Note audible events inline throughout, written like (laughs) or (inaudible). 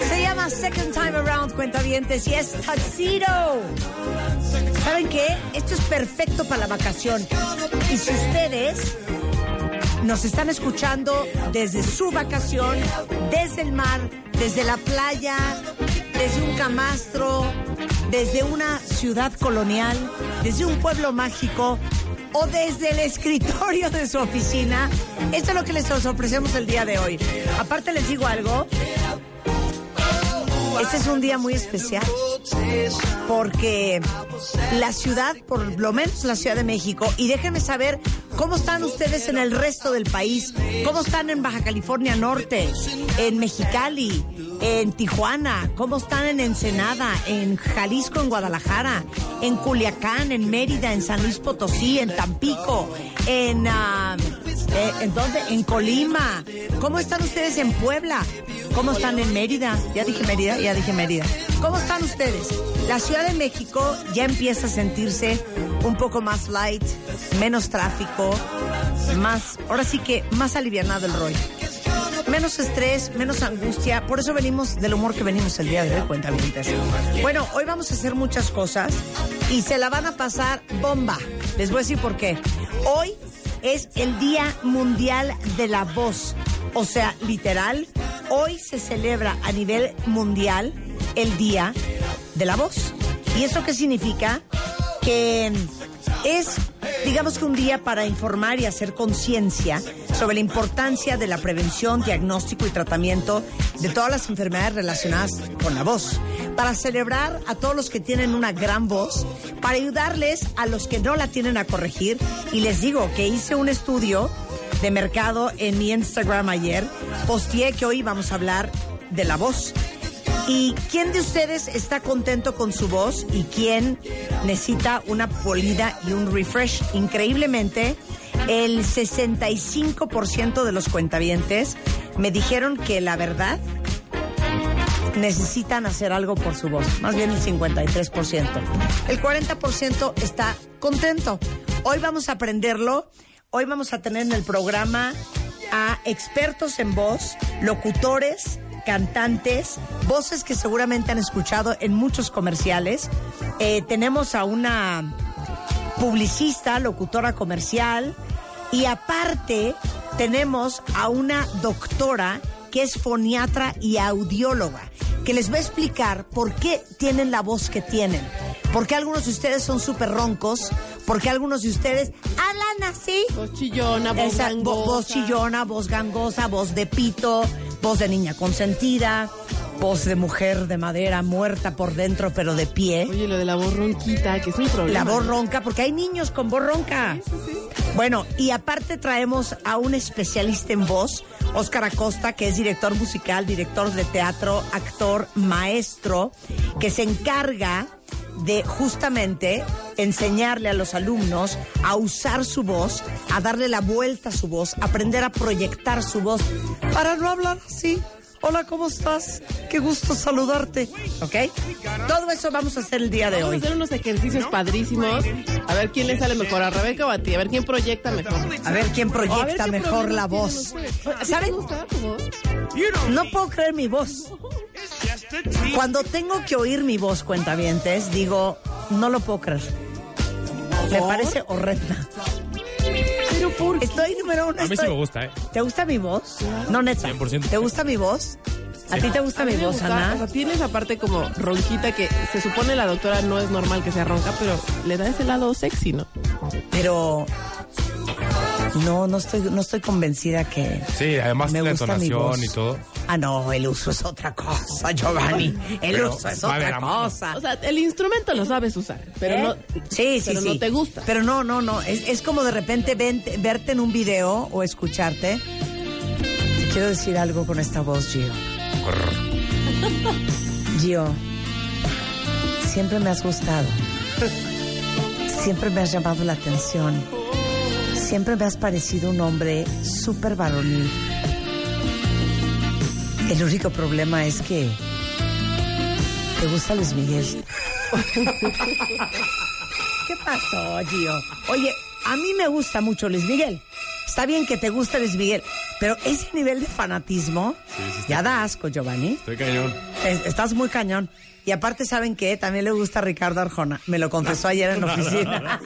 Se llama Second Time Around, cuentavientes, y es Tuxedo. ¿Saben qué? Esto es perfecto para la vacación. Y si ustedes nos están escuchando desde su vacación, desde el mar, desde la playa, desde un camastro, desde una ciudad colonial, desde un pueblo mágico o desde el escritorio de su oficina. Esto es lo que les ofrecemos el día de hoy. Aparte les digo algo. Este es un día muy especial porque la ciudad, por lo menos la Ciudad de México, y déjenme saber cómo están ustedes en el resto del país, cómo están en Baja California Norte, en Mexicali, en Tijuana, cómo están en Ensenada, en Jalisco, en Guadalajara, en Culiacán, en Mérida, en San Luis Potosí, en Tampico, en, eh, ¿en dónde? En Colima. ¿Cómo están ustedes en Puebla? ¿Cómo están en Mérida? Ya dije Mérida, ya dije Mérida. ¿Cómo están ustedes? La Ciudad de México ya empieza a sentirse un poco más light, menos tráfico, más, ahora sí que más alivianado el rollo. Menos estrés, menos angustia. Por eso venimos del humor que venimos el día de hoy, cuenta Bueno, hoy vamos a hacer muchas cosas y se la van a pasar bomba. Les voy a decir por qué. Hoy es el Día Mundial de la Voz. O sea, literal, hoy se celebra a nivel mundial el Día de la Voz. ¿Y eso qué significa? Que es, digamos que un día para informar y hacer conciencia sobre la importancia de la prevención, diagnóstico y tratamiento de todas las enfermedades relacionadas con la voz. Para celebrar a todos los que tienen una gran voz, para ayudarles a los que no la tienen a corregir. Y les digo que hice un estudio de mercado en mi Instagram ayer, posteé que hoy vamos a hablar de la voz. ¿Y quién de ustedes está contento con su voz y quién necesita una polida y un refresh? Increíblemente, el 65% de los cuentavientes me dijeron que la verdad necesitan hacer algo por su voz, más bien el 53%. El 40% está contento. Hoy vamos a aprenderlo. Hoy vamos a tener en el programa a expertos en voz, locutores, cantantes, voces que seguramente han escuchado en muchos comerciales. Eh, tenemos a una publicista, locutora comercial y aparte tenemos a una doctora que es foniatra y audióloga, que les va a explicar por qué tienen la voz que tienen. ¿Por qué algunos de ustedes son súper roncos? ¿Por qué algunos de ustedes hablan así? Voz chillona, voz Esa- gangosa. vo- voz chillona, voz gangosa, voz de pito, voz de niña consentida, voz de mujer de madera muerta por dentro pero de pie. Oye, lo de la voz ronquita, que es un problema. La voz ronca, porque hay niños con voz ronca. Bueno, y aparte traemos a un especialista en voz, Óscar Acosta, que es director musical, director de teatro, actor, maestro, que se encarga de justamente enseñarle a los alumnos a usar su voz, a darle la vuelta a su voz, aprender a proyectar su voz para no hablar así. Hola, ¿cómo estás? Qué gusto saludarte. ¿Ok? Todo eso vamos a hacer el día de Vamos a hoy. hacer unos ejercicios padrísimos. A ver quién le sale mejor, a Rebeca o a ti. A ver quién proyecta mejor. A ver quién ver proyecta mejor la voz. ustedes. ¿A ti ¿Saben? te gusta tu voz? No puedo creer mi voz. Cuando tengo que oír mi voz, cuentavientes, digo, no lo puedo creer. Me parece horrenda. Pero ¿por qué? Estoy número uno. A mí sí me gusta, ¿eh? ¿Te gusta mi voz? No, neta. 100%. ¿Te gusta mi voz? ¿A ti te gusta A mi voz, gusta, O Ana? sea, tiene esa parte como ronquita que se supone la doctora no es normal que sea ronca, pero le da ese lado sexy, ¿no? Pero no, no estoy, no estoy convencida que Sí, además Me la gusta mi entonación voz. y todo. Ah, no, el uso es otra cosa, Giovanni. El uso es otra cosa. O sea, el instrumento lo sabes usar, pero ¿Eh? no, sí, sí, pero sí. no te gusta. Pero no, no, no. Es, es como de repente vente- verte en un video o escucharte. Te quiero decir algo con esta voz, Gio. Gio, siempre me has gustado. Siempre me has llamado la atención. Siempre me has parecido un hombre súper varonil. El único problema es que te gusta Luis Miguel. (laughs) ¿Qué pasó, Gio? Oye, a mí me gusta mucho Luis Miguel. Está bien que te guste Luis Miguel, pero ese nivel de fanatismo ya da asco, Giovanni. Estoy cañón. Es- Estás muy cañón. Y aparte, ¿saben qué? También le gusta a Ricardo Arjona. Me lo confesó ayer en la oficina.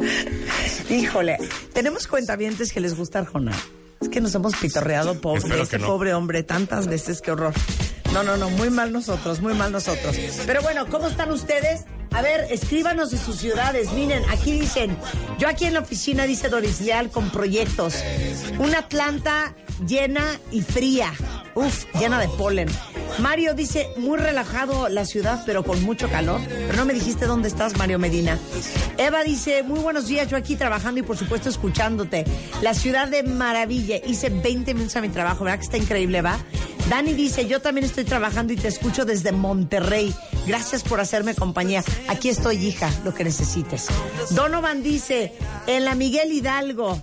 (laughs) Híjole, tenemos cuentavientes que les gusta Arjona. Es que nos hemos pitorreado pobre, no. pobre hombre tantas veces, qué horror. No, no, no, muy mal nosotros, muy mal nosotros. Pero bueno, ¿cómo están ustedes? A ver, escríbanos de sus ciudades. Miren, aquí dicen, yo aquí en la oficina, dice Doris Leal, con proyectos. Una Atlanta llena y fría. Uf, llena de polen. Mario dice, muy relajado la ciudad, pero con mucho calor. Pero no me dijiste dónde estás, Mario Medina. Eva dice, muy buenos días, yo aquí trabajando y por supuesto escuchándote. La ciudad de maravilla. Hice 20 minutos a mi trabajo, ¿verdad que está increíble, va? Dani dice, yo también estoy trabajando y te escucho desde Monterrey. Gracias por hacerme compañía. Aquí estoy, hija, lo que necesites. Donovan dice, en la Miguel Hidalgo,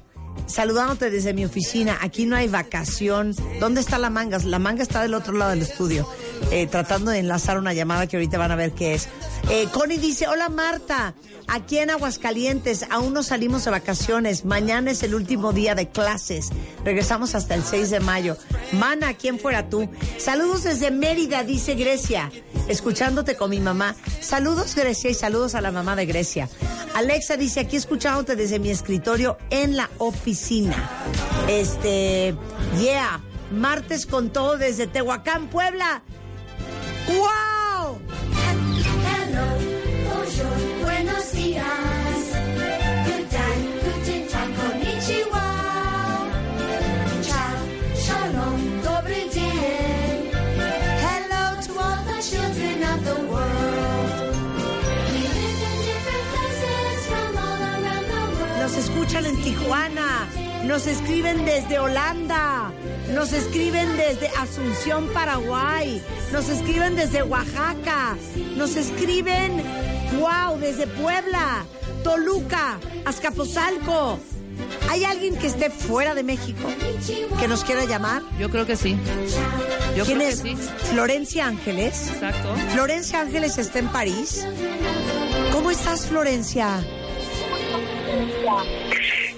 saludándote desde mi oficina, aquí no hay vacación. ¿Dónde está la manga? La manga está del otro lado del estudio, eh, tratando de enlazar una llamada que ahorita van a ver qué es. Eh, Connie dice, hola Marta, aquí en Aguascalientes, aún no salimos de vacaciones, mañana es el último día de clases, regresamos hasta el 6 de mayo. Mana, ¿quién fuera tú? Saludos desde Mérida, dice Grecia, escuchándote con mi mamá. Saludos Grecia y saludos a la mamá de Grecia. Alexa dice, aquí escuchándote desde mi escritorio en la oficina. Este, yeah, martes con todo desde Tehuacán, Puebla. ¡Wow! Escuchan en Tijuana, nos escriben desde Holanda, nos escriben desde Asunción, Paraguay, nos escriben desde Oaxaca, nos escriben, wow, desde Puebla, Toluca, Azcapotzalco. ¿Hay alguien que esté fuera de México que nos quiera llamar? Yo creo que sí. Yo ¿Quién creo es? que sí. Florencia Ángeles. Exacto. Florencia Ángeles está en París. ¿Cómo estás, Florencia?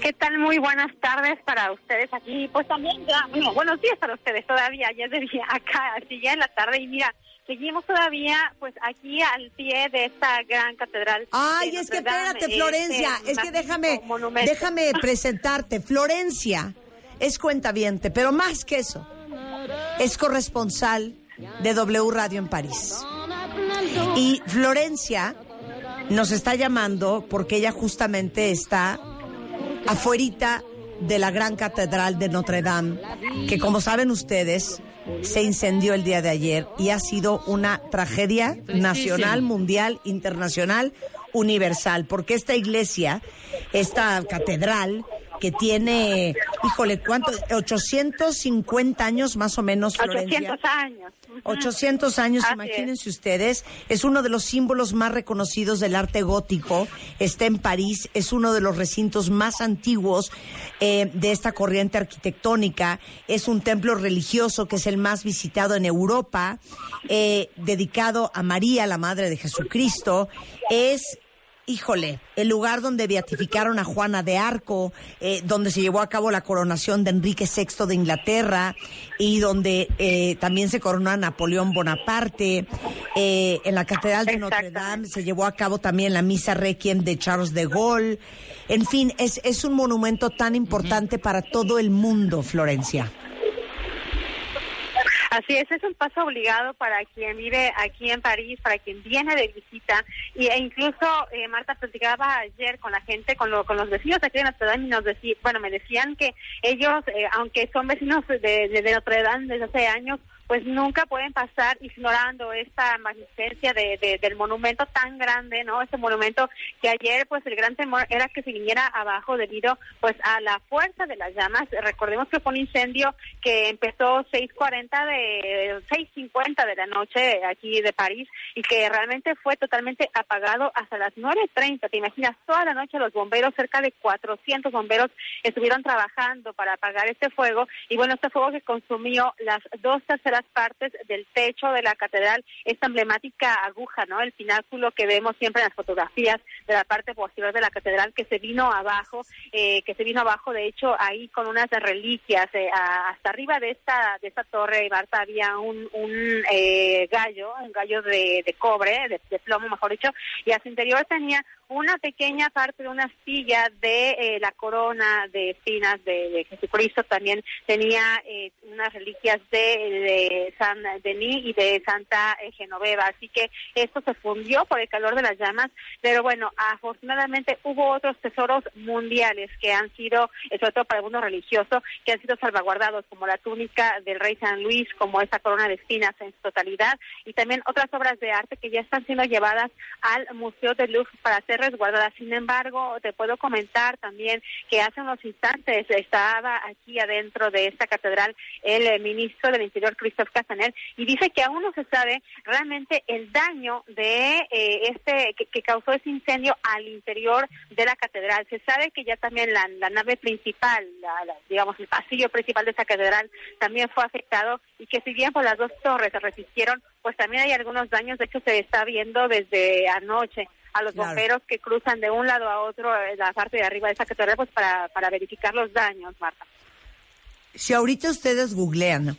¿Qué tal? Muy buenas tardes para ustedes aquí. Pues también ya, bueno, buenos días para ustedes todavía. Ya es de día (laughs) acá, así ya en la tarde. Y mira, seguimos todavía pues aquí al pie de esta gran catedral. Ay, es que espérate, Florencia, este es que déjame, monumento. déjame (laughs) presentarte. Florencia es cuentaviente, pero más que eso, es corresponsal de W Radio en París. Y Florencia nos está llamando porque ella justamente está afuerita de la gran catedral de Notre Dame, que como saben ustedes, se incendió el día de ayer y ha sido una tragedia nacional, mundial, internacional, universal, porque esta iglesia, esta catedral, que tiene, híjole, ¿cuánto? 850 años más o menos, Florencia. 800 años. Ujú. 800 años, Así imagínense ustedes, es uno de los símbolos más reconocidos del arte gótico, está en París, es uno de los recintos más antiguos eh, de esta corriente arquitectónica, es un templo religioso que es el más visitado en Europa, eh, dedicado a María, la Madre de Jesucristo, es Híjole, el lugar donde beatificaron a Juana de Arco, eh, donde se llevó a cabo la coronación de Enrique VI de Inglaterra y donde eh, también se coronó a Napoleón Bonaparte. Eh, en la Catedral de Notre Dame se llevó a cabo también la misa requiem de Charles de Gaulle. En fin, es, es un monumento tan importante para todo el mundo, Florencia. Así es, es un paso obligado para quien vive aquí en París, para quien viene de visita. Y, e incluso, eh, Marta, platicaba ayer con la gente, con, lo- con los vecinos aquí de Notre Dame, y nos decía, bueno, me decían que ellos, eh, aunque son vecinos de, Notre Dame desde hace años, pues nunca pueden pasar ignorando esta magnificencia de, de- del monumento tan grande, ¿no? Este monumento que ayer, pues el gran temor era que se viniera abajo debido, pues a la fuerza de las llamas. Recordemos que fue un incendio que empezó 6.40 de, 6.50 de la noche aquí de París y que realmente fue totalmente apagado hasta las 9.30. Te imaginas, toda la noche los bomberos, cerca de 400 bomberos estuvieron trabajando para apagar este fuego y bueno, este fuego que consumió las dos terceras partes del techo de la catedral, esta emblemática aguja, ¿no? El pináculo que vemos siempre en las fotografías de la parte posterior de la catedral que se vino abajo, eh, que se vino abajo, de hecho, ahí con unas reliquias, eh, a- hasta arriba de esta de esta torre, Marta, había un, un eh, gallo, un gallo de, de cobre, de, de plomo, mejor dicho, y a su interior tenía una pequeña parte de una astilla de eh, la corona de espinas de, de Jesucristo. También tenía eh, unas reliquias de, de San Denis y de Santa eh, Genoveva. Así que esto se fundió por el calor de las llamas. Pero bueno, afortunadamente hubo otros tesoros mundiales que han sido, eh, sobre todo para el mundo religioso, que han sido salvaguardados, como la túnica del rey San Luis, como esta corona de espinas en su totalidad, y también otras obras de arte que ya están siendo llevadas al Museo de Louvre para ser resguardadas. Sin embargo, te puedo comentar también que hace unos instantes estaba aquí adentro de esta catedral el ministro del Interior, Christophe Castaner, y dice que aún no se sabe realmente el daño de eh, este que, que causó ese incendio al interior de la catedral. Se sabe que ya también la, la nave principal, la- la- digamos el pasillo principal de esta catedral también fue afectado y que si bien por las dos torres se resistieron, pues también hay algunos daños. De hecho, se está viendo desde anoche a los Claro. bomberos que cruzan de un lado a otro en la parte de arriba de esta catedral pues para, para verificar los daños, Marta. Si ahorita ustedes googlean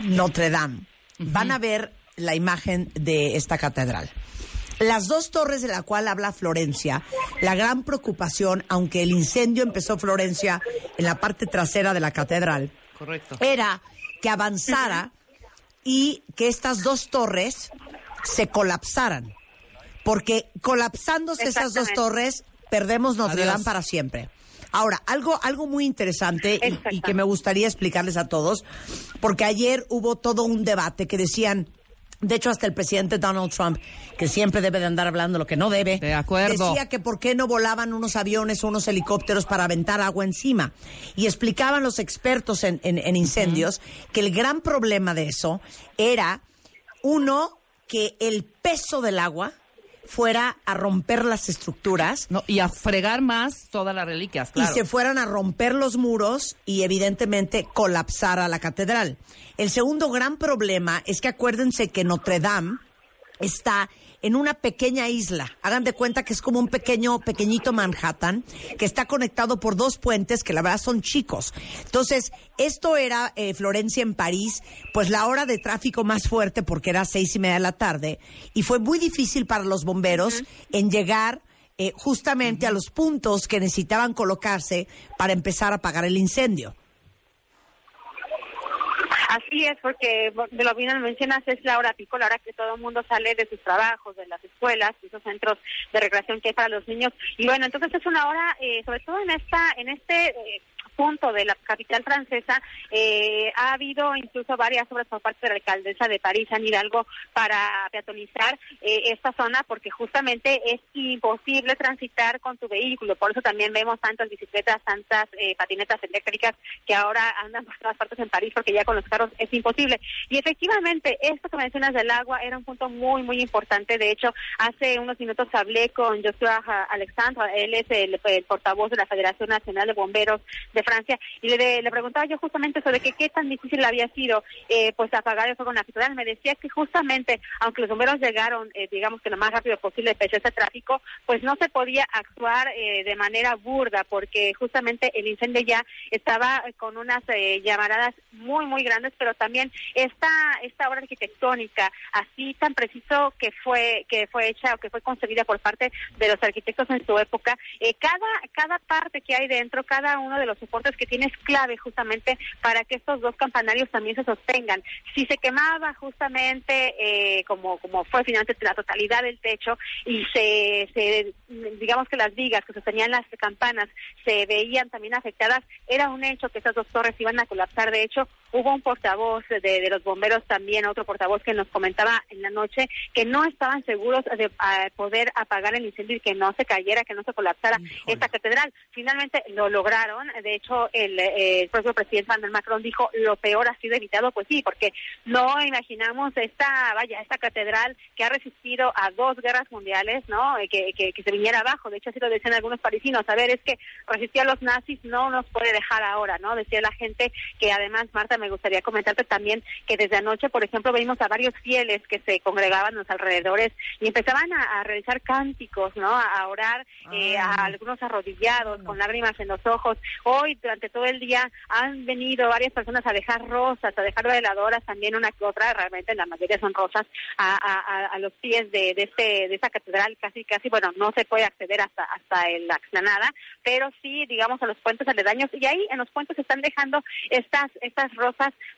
Notre Dame, van a ver la imagen de esta catedral. Las dos torres de la cual habla Florencia, la gran preocupación, aunque el incendio empezó Florencia en la parte trasera de la catedral, Correcto. era que avanzara y que estas dos torres se colapsaran. Porque colapsándose esas dos torres, perdemos Notre. Dame para siempre. Ahora, algo, algo muy interesante y- que me gustaría explicarles a todos, porque ayer hubo todo un debate que decían, de hecho hasta el presidente Donald Trump, que siempre debe de andar hablando lo que no debe, De acuerdo. decía que por qué no volaban unos aviones o unos helicópteros para aventar agua encima. Y explicaban los expertos en, en- en incendios que el gran problema de eso era, uno, que el peso del agua fuera a romper las estructuras No, y a fregar más todas las reliquias, claro. y se fueran a romper los muros y evidentemente colapsara la catedral. El segundo gran problema es que acuérdense que Notre Dame está en una pequeña isla. Hagan de cuenta que es como un pequeño, pequeñito Manhattan, que está conectado por dos puentes que la verdad son chicos. Entonces, esto era eh, Florencia en París, pues la hora de tráfico más fuerte porque era seis y media de la tarde y fue muy difícil para los bomberos en llegar eh, justamente a los puntos que necesitaban colocarse para empezar a apagar el incendio. Así es, porque de lo bien mencionas, es la hora pico, la hora que todo el mundo sale de sus trabajos, de las escuelas, de esos centros de recreación que hay para los niños. Y bueno, entonces es una hora, eh, sobre todo en esta, en este eh, punto de la capital francesa, eh, ha habido incluso varias obras por parte de la alcaldesa de París, Anne Hidalgo, para peatonizar eh, esta zona, porque justamente es imposible transitar con tu vehículo. Por eso también vemos tantas bicicletas, tantas eh, patinetas eléctricas que ahora andan por todas partes en París, porque ya con los carros es imposible. Y efectivamente, esto que mencionas del agua era un punto muy, muy importante. De hecho, hace unos minutos hablé con Joshua Alexandre, él es el, el portavoz de la Federación Nacional de Bomberos de Francia, y le, le preguntaba yo justamente sobre qué tan difícil había sido eh, pues apagar el fuego catedral. Me decía que justamente, aunque los bomberos llegaron, eh, digamos que lo más rápido posible, pese a ese tráfico, pues no se podía actuar eh, de manera burda, porque justamente el incendio ya estaba con unas eh, llamaradas muy, muy grandes, pero también esta, esta obra arquitectónica, así tan preciso que fue, que fue hecha o que fue concebida por parte de los arquitectos en su época, eh, cada, cada parte que hay dentro, cada uno de los soportes que tiene clave justamente para que estos dos campanarios también se sostengan. Si se quemaba justamente, eh, como, como fue finalmente la totalidad del techo, y se, se, digamos que las vigas que sostenían las campanas se veían también afectadas, era un hecho que esas dos torres iban a colapsar. De hecho, hubo un portavoz de, de los bomberos también, otro portavoz que nos comentaba en la noche que no estaban seguros de ah, poder apagar el incendio y que no se cayera, que no se colapsara esta catedral. Finalmente lo lograron. De hecho, el, eh, el propio presidente Emmanuel Macron dijo lo peor ha sido evitado. Pues sí, porque no imaginamos esta, vaya, esta catedral que ha resistido a dos guerras mundiales, ¿no? Eh, Que, que, que se viniera abajo. De hecho, así lo decían algunos parisinos. A ver, es que resistió a los nazis, no nos puede dejar ahora, ¿no? Decía la gente que además, Marta, me gustaría comentarte también que desde anoche, por ejemplo, vimos a varios fieles que se congregaban en los alrededores y empezaban a, a realizar cánticos, ¿no? A, orar, eh, a algunos arrodillados, con lágrimas en los ojos. Hoy, durante todo el día, han venido varias personas a dejar rosas, a dejar veladoras, también una que otra, realmente la mayoría son rosas, a, a, a- a los pies de, de, este, de esta catedral, casi, casi, bueno, no se puede acceder hasta, hasta la explanada, pero sí, digamos, a los puentes aledaños, y ahí en los puentes se están dejando estas, estas rosas,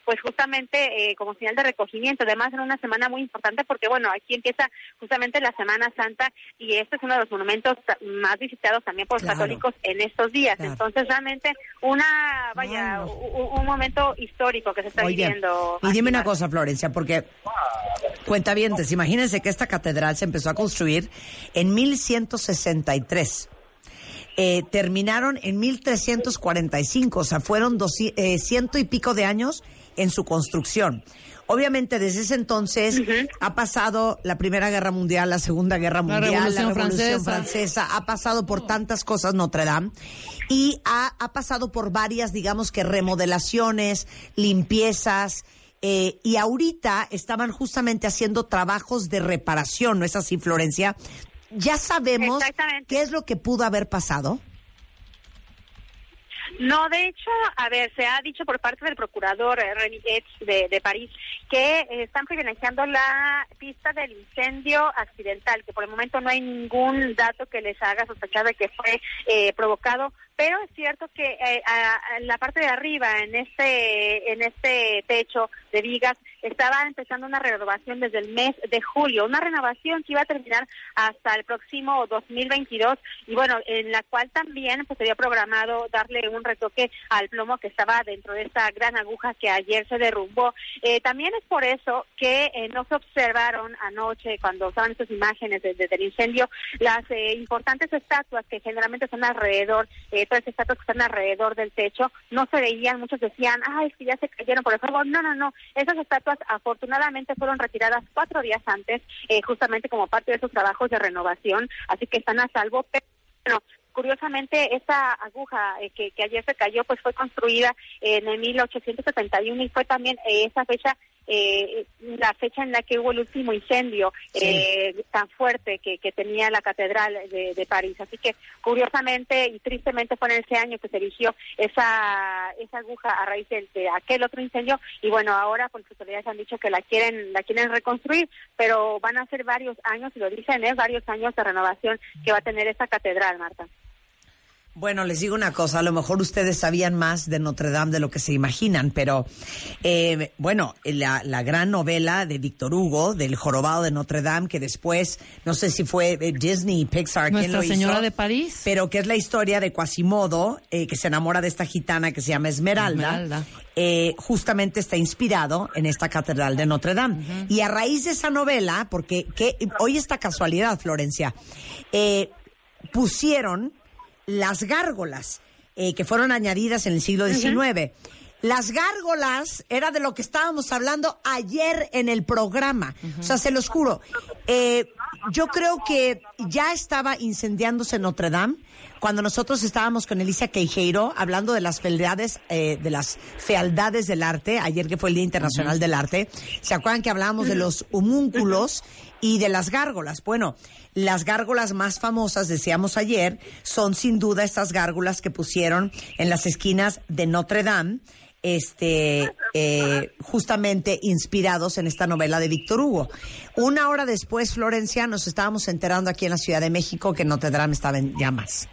pues justamente eh, como señal de recogimiento, además en una semana muy importante, porque bueno, aquí empieza justamente la Semana Santa, y este es uno de los monumentos más visitados también por los Claro. católicos en estos días, Claro. entonces realmente una, vaya, no. un momento histórico que se está Oye, viviendo. y dime aquí, una cosa, Florencia, porque cuenta bien, imagínense que esta catedral se empezó a construir en 1163. Eh, terminaron en 1345, o sea, fueron doci- eh, ciento y pico de años en su construcción. Obviamente desde ese entonces ha pasado la Primera Guerra Mundial, la Segunda Guerra Mundial, la Revolución Revolución Francesa. Francesa, ha pasado por tantas cosas Notre Dame y ha, ha pasado por varias, digamos que remodelaciones, limpiezas. eh, y ahorita estaban justamente haciendo trabajos de reparación, ¿no es así, Florencia? Ya sabemos qué es lo que pudo haber pasado. No, de hecho, a ver, se ha dicho por parte del procurador eh, René de, de París que eh, están privilegiando la pista del incendio accidental, que por el momento no hay ningún dato que les haga sospechar de que fue eh, provocado, pero es cierto que eh, a- a la parte de arriba, en este, en este techo de vigas, estaba empezando una renovación desde el mes de julio, una renovación que iba a terminar hasta el próximo 2022 y bueno, en la cual también pues había programado darle un retoque al plomo que estaba dentro de esta gran aguja que ayer se derrumbó. Eh, también es por eso que eh, no se observaron anoche cuando estaban estas imágenes desde el incendio las eh, importantes estatuas que generalmente son alrededor, las estatuas que están alrededor del techo, no se veían, muchos decían, ay, es que ya se cayeron por el fuego. No, no, no, esas estatuas afortunadamente fueron retiradas cuatro días antes, eh, justamente como parte de esos trabajos de renovación, así que están a salvo, pero bueno, curiosamente esta aguja eh, que, que ayer se cayó pues fue construida en el 1871 y fue también eh, esa fecha eh, la fecha en la que hubo el último incendio eh, tan fuerte que, que tenía la catedral de, de París. Así que curiosamente y tristemente fue en ese año que se erigió esa, esa aguja a raíz de, de aquel otro incendio y bueno, ahora las autoridades han dicho que la quieren, la quieren reconstruir, pero van a ser varios años, y lo dicen, es varios años de renovación que va a tener esta catedral, Marta. Bueno, les digo una cosa, a lo mejor ustedes sabían más de Notre Dame de lo que se imaginan, pero eh, bueno, la, la gran novela de Víctor Hugo, del jorobado de Notre Dame, que después, no sé si fue eh, Disney, Pixar, quién Nuestra lo hizo, Señora de París. pero que es la historia de Quasimodo, eh, que se enamora de esta gitana que se llama Esmeralda, Esmeralda. eh, justamente está inspirado en esta catedral de Notre Dame. Y a raíz de esa novela, porque que, hoy esta casualidad, Florencia, eh, pusieron las gárgolas eh, que fueron añadidas en el siglo XIX. Las gárgolas era de lo que estábamos hablando ayer en el programa. O sea, se los juro. Eh, yo creo que ya estaba incendiándose Notre Dame cuando nosotros estábamos con Elisa Queijeiro hablando de las fealdades, eh, de las fealdades del arte, ayer que fue el Día Internacional del Arte. ¿Se acuerdan que hablábamos de los homúnculos y de las gárgolas? Bueno, las gárgolas más famosas, decíamos ayer, son sin duda estas gárgolas que pusieron en las esquinas de Notre Dame, este, eh, justamente inspirados en esta novela de Víctor Hugo. Una hora después, Florencia, nos estábamos enterando aquí en la Ciudad de México que Notre Dame estaba en llamas.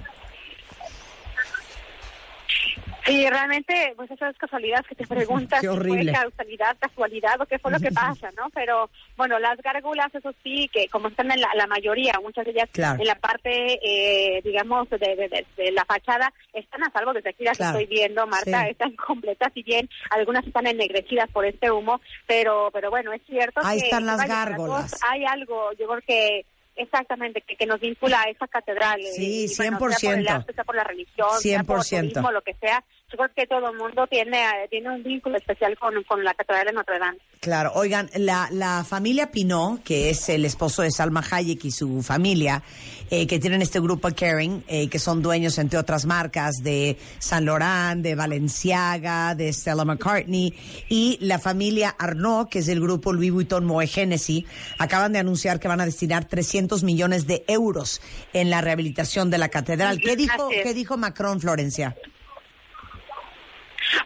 Sí, realmente, pues eso es casualidad que te (laughs) preguntas Qué si fue causalidad, casualidad o qué fue lo que (laughs) pasa, ¿no? Pero bueno, las gárgolas, eso sí, que como están en la, la mayoría, muchas de ellas Claro. en la parte, eh, digamos, de, de- de- de la fachada, están a salvo desde aquí las Claro. estoy viendo, Marta, Sí. están completas, si bien algunas están ennegrecidas por este humo, pero pero bueno, es cierto Ahí que están las gárgolas. Hay algo, yo creo que Exactamente, que, que nos vincula a esa catedral. Sí, y, bueno, sea por el 100%. arte, sea por la religión, sea por 100%. turismo, lo que sea. Yo creo que todo el mundo tiene, eh, tiene un vínculo especial con, con la catedral de Notre Dame. Claro, oigan, la, la familia Pinot, que es el esposo de Salma Hayek y su familia, eh, que tienen este grupo Caring, eh, que son dueños, entre otras marcas, de Saint Laurent, de Balenciaga, de Stella McCartney, y la familia Arnaud, que es el grupo Louis Vuitton Moe acaban de anunciar que van a destinar 300 millones de euros en la rehabilitación de la catedral. ¿Qué dijo, qué dijo Macron, Florencia?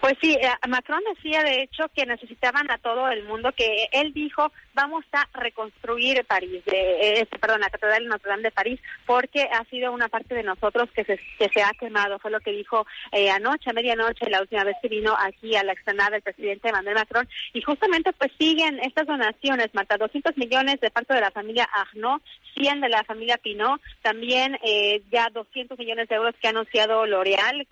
Pues sí, eh, Macron decía de hecho que necesitaban a todo el mundo, que él dijo vamos a reconstruir París, de, eh, perdón, la Catedral de Notre Dame de París, porque ha sido una parte de nosotros que se, que se ha quemado, fue lo que dijo eh, anoche, a medianoche, la última vez que vino aquí a la explanada el presidente Emmanuel Macron, y justamente pues siguen estas donaciones, Marta, 200 millones de parte de la familia Arnaud, 100 de la familia Pinot, también eh, ya 200 millones de euros que ha anunciado L'Oréal,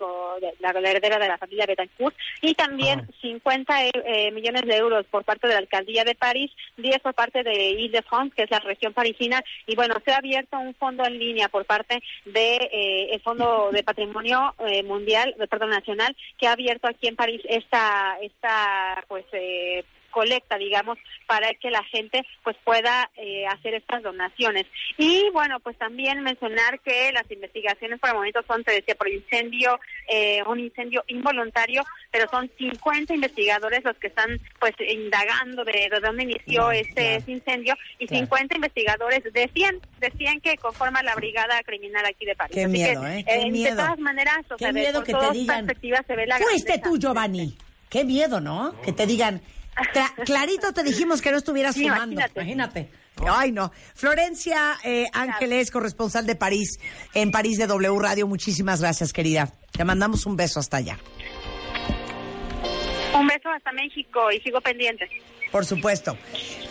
la heredera de la familia Betancourt, y también 50 eh, eh, millones de euros por parte de la alcaldía de París, 10 por parte de Ile-de-France, que es la región parisina, y bueno, se ha abierto un fondo en línea por parte de eh, el Fondo de Patrimonio eh, Mundial, de, perdón, Nacional, que ha abierto aquí en París esta, esta pues, eh, colecta, digamos, para que la gente pues pueda eh, hacer estas donaciones. Y bueno, pues también mencionar que las investigaciones por el momento son, te decía, por incendio, eh, un incendio involuntario, pero son 50 investigadores los que están pues indagando de, de dónde inició este, este incendio y Claro. 50 investigadores de 100, de 100 que conforman la brigada criminal aquí de París. Qué Así miedo, que, ¿eh? Qué de miedo. todas maneras, o Qué sea, de- miedo por que te digan, perspectivas se ve la Fuiste grandeza. tú, Giovanni. Qué miedo, ¿no? Que te digan, "Cla- clarito te dijimos que no estuvieras Sí, fumando. imagínate. Imagínate. Ay, no. Florencia eh, Ángeles, corresponsal de París, en París de W Radio. Muchísimas gracias, querida. Te mandamos un beso hasta allá. Un beso hasta México y sigo pendiente. Por supuesto.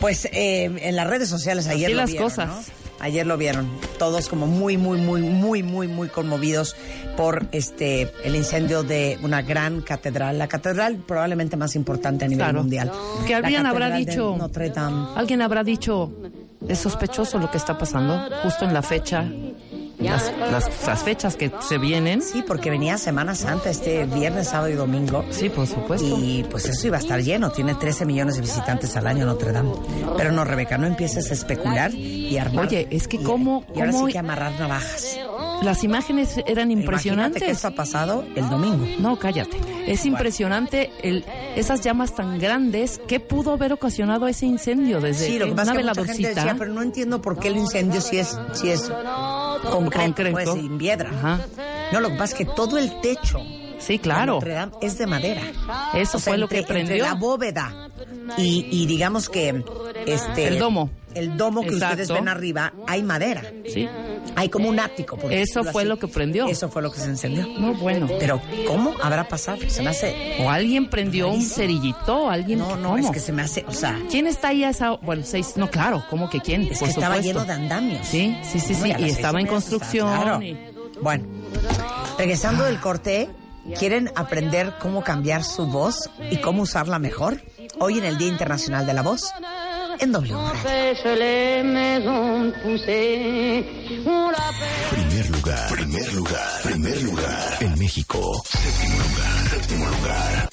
Pues eh, en las redes sociales ayer Así lo las vieron, cosas. ¿no? Ayer lo vieron. Todos como muy, muy, muy, muy, muy, muy conmovidos por este el incendio de una gran catedral, la catedral probablemente más importante a nivel Claro. mundial. Que alguien habrá dicho, Notre Dame. alguien habrá dicho, es sospechoso lo que está pasando, justo en la fecha, las, las, las fechas que se vienen. Sí, porque venía Semana Santa este viernes, sábado y domingo. Sí, por supuesto. Y pues eso iba a estar lleno. Tiene 13 millones de visitantes al año Notre Dame. Pero no, Rebeca, no empieces a especular y armar. Oye, es que y- cómo- Y ahora cómo- sí que amarrar navajas. Las imágenes eran Imagínate que impresionantes. esto ha pasado el domingo. No, cállate. Es impresionante el, esas llamas tan grandes. ¿Qué pudo haber ocasionado ese incendio desde Sí, lo que una pasa es que mucha gente decía, pero no entiendo por qué el incendio si es, si es concreto, concreto. pues, sin piedra. Ajá. No, lo que pasa es que todo el techo Sí, claro. Dame es de madera. Eso O sea, fue lo entre- que entre prendió. la bóveda y, y digamos que este El domo. el domo que Exacto. ustedes ven arriba hay madera. Sí. Hay como un ático. por Eso fue así. lo que prendió. Eso fue lo que se encendió. No, bueno. Pero ¿cómo habrá pasado? Se me hace O alguien prendió un cerillito, alguien. no, no, ¿cómo? es que se me hace, o sea, ¿Quién está ahí a esa bueno, seis? No, claro, ¿cómo que quién? es Por que estaba lleno de andamios. Sí, sí, sí, sí. Y estaba en construcción. claro. y- Bueno, regresando del corte, ¿quieren aprender cómo cambiar su voz y cómo usarla mejor? Hoy en el Día Internacional de la Voz, en W Primer lugar, primer lugar, primer lugar en México. Séptimo lugar, séptimo lugar.